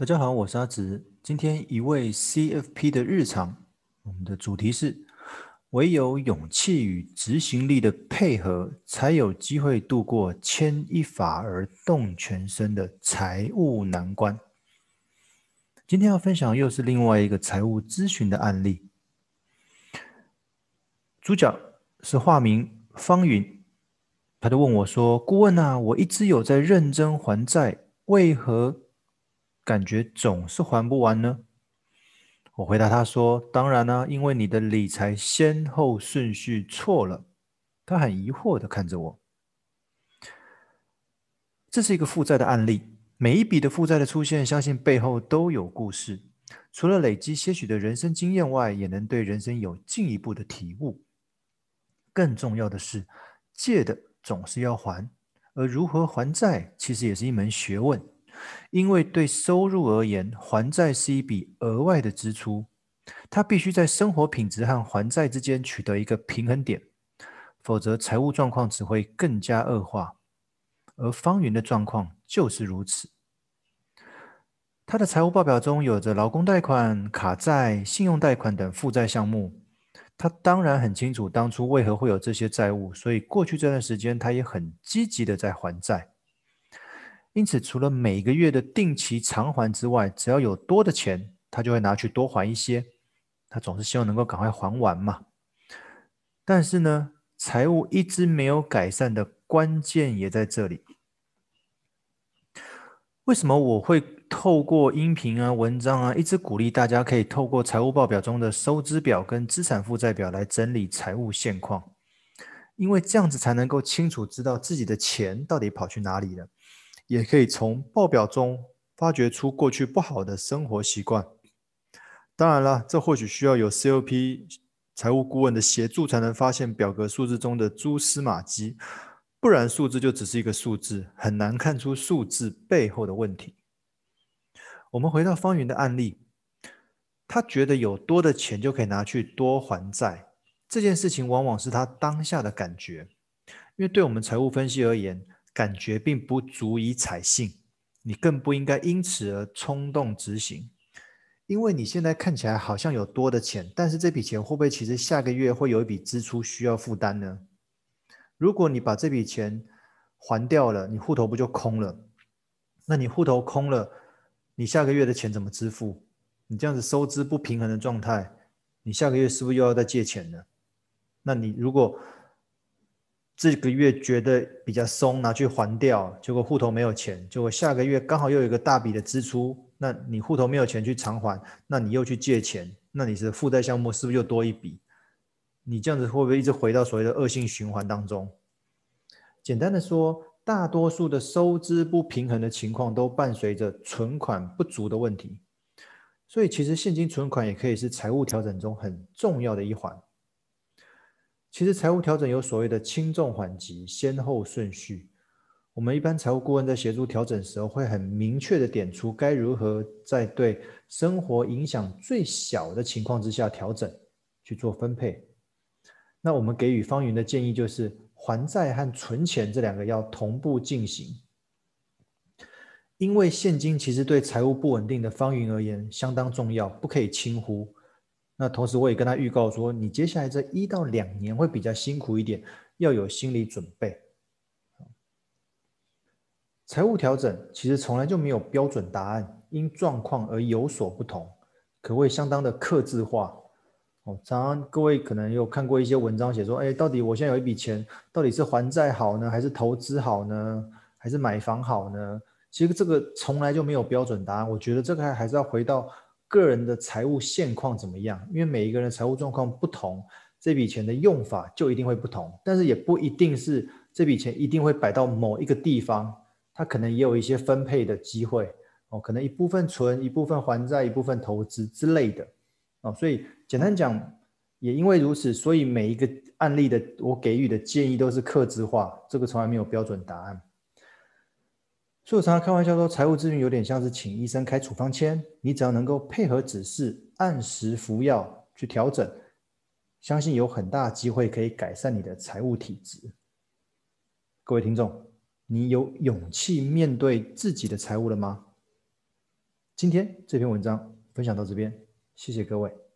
大家好，我是阿直。今天一位 CFP 的日常，我们的主题是：唯有勇气与执行力的配合，才有机会度过牵一发而动全身的财务难关。今天要分享又是另外一个财务咨询的案例，主角是化名方云，他就问我说：“顾问啊，我一直有在认真还债，为何？”感觉总是还不完呢？我回答他说：“当然啦，因为你的理财先后顺序错了。”他很疑惑地看着我。这是一个负债的案例，每一笔的负债的出现，相信背后都有故事。除了累积些许的人生经验外，也能对人生有进一步的体悟。更重要的是，借的总是要还，而如何还债，其实也是一门学问。因为对收入而言，还债是一笔额外的支出，他必须在生活品质和还债之间取得一个平衡点，否则财务状况只会更加恶化。而方云的状况就是如此，他的财务报表中有着劳工贷款、卡债、信用贷款等负债项目，他当然很清楚当初为何会有这些债务，所以过去这段时间他也很积极的在还债。因此，除了每个月的定期偿还之外，只要有多的钱，他就会拿去多还一些。他总是希望能够赶快还完嘛。但是呢，财务一直没有改善的关键也在这里。为什么我会透过音频啊、文章啊，一直鼓励大家可以透过财务报表中的收支表跟资产负债表来整理财务现况？因为这样子才能够清楚知道自己的钱到底跑去哪里了。也可以从报表中发掘出过去不好的生活习惯。当然了，这或许需要有 COP 财务顾问的协助，才能发现表格数字中的蛛丝马迹。不然，数字就只是一个数字，很难看出数字背后的问题。我们回到方云的案例，他觉得有多的钱就可以拿去多还债，这件事情往往是他当下的感觉。因为对我们财务分析而言，感觉并不足以采信，你更不应该因此而冲动执行，因为你现在看起来好像有多的钱，但是这笔钱会不会其实下个月会有一笔支出需要负担呢？如果你把这笔钱还掉了，你户头不就空了？那你户头空了，你下个月的钱怎么支付？你这样子收支不平衡的状态，你下个月是不是又要再借钱呢？那你如果这个月觉得比较松，拿去还掉，结果户头没有钱，结果下个月刚好又有一个大笔的支出，那你户头没有钱去偿还，那你又去借钱，那你的负债项目是不是又多一笔？你这样子会不会一直回到所谓的恶性循环当中？简单的说，大多数的收支不平衡的情况都伴随着存款不足的问题，所以其实现金存款也可以是财务调整中很重要的一环。其实财务调整有所谓的轻重缓急、先后顺序。我们一般财务顾问在协助调整时候，会很明确的点出该如何在对生活影响最小的情况之下调整去做分配。那我们给予方云的建议就是，还债和存钱这两个要同步进行，因为现金其实对财务不稳定的方云而言相当重要，不可以轻忽。那同时，我也跟他预告说，你接下来这一到两年会比较辛苦一点，要有心理准备。财务调整其实从来就没有标准答案，因状况而有所不同，可谓相当的克制化。哦，常常各位可能有看过一些文章写说，哎，到底我现在有一笔钱，到底是还债好呢，还是投资好呢，还是买房好呢？其实这个从来就没有标准答案。我觉得这个还还是要回到。个人的财务现况怎么样？因为每一个人财务状况不同，这笔钱的用法就一定会不同。但是也不一定是这笔钱一定会摆到某一个地方，它可能也有一些分配的机会哦，可能一部分存，一部分还债，一部分投资之类的哦。所以简单讲，也因为如此，所以每一个案例的我给予的建议都是客制化，这个从来没有标准答案。所以我常常开玩笑说，财务咨询有点像是请医生开处方箋，你只要能够配合指示，按时服药去调整，相信有很大机会可以改善你的财务体质。各位听众，你有勇气面对自己的财务了吗？今天这篇文章分享到这边，谢谢各位。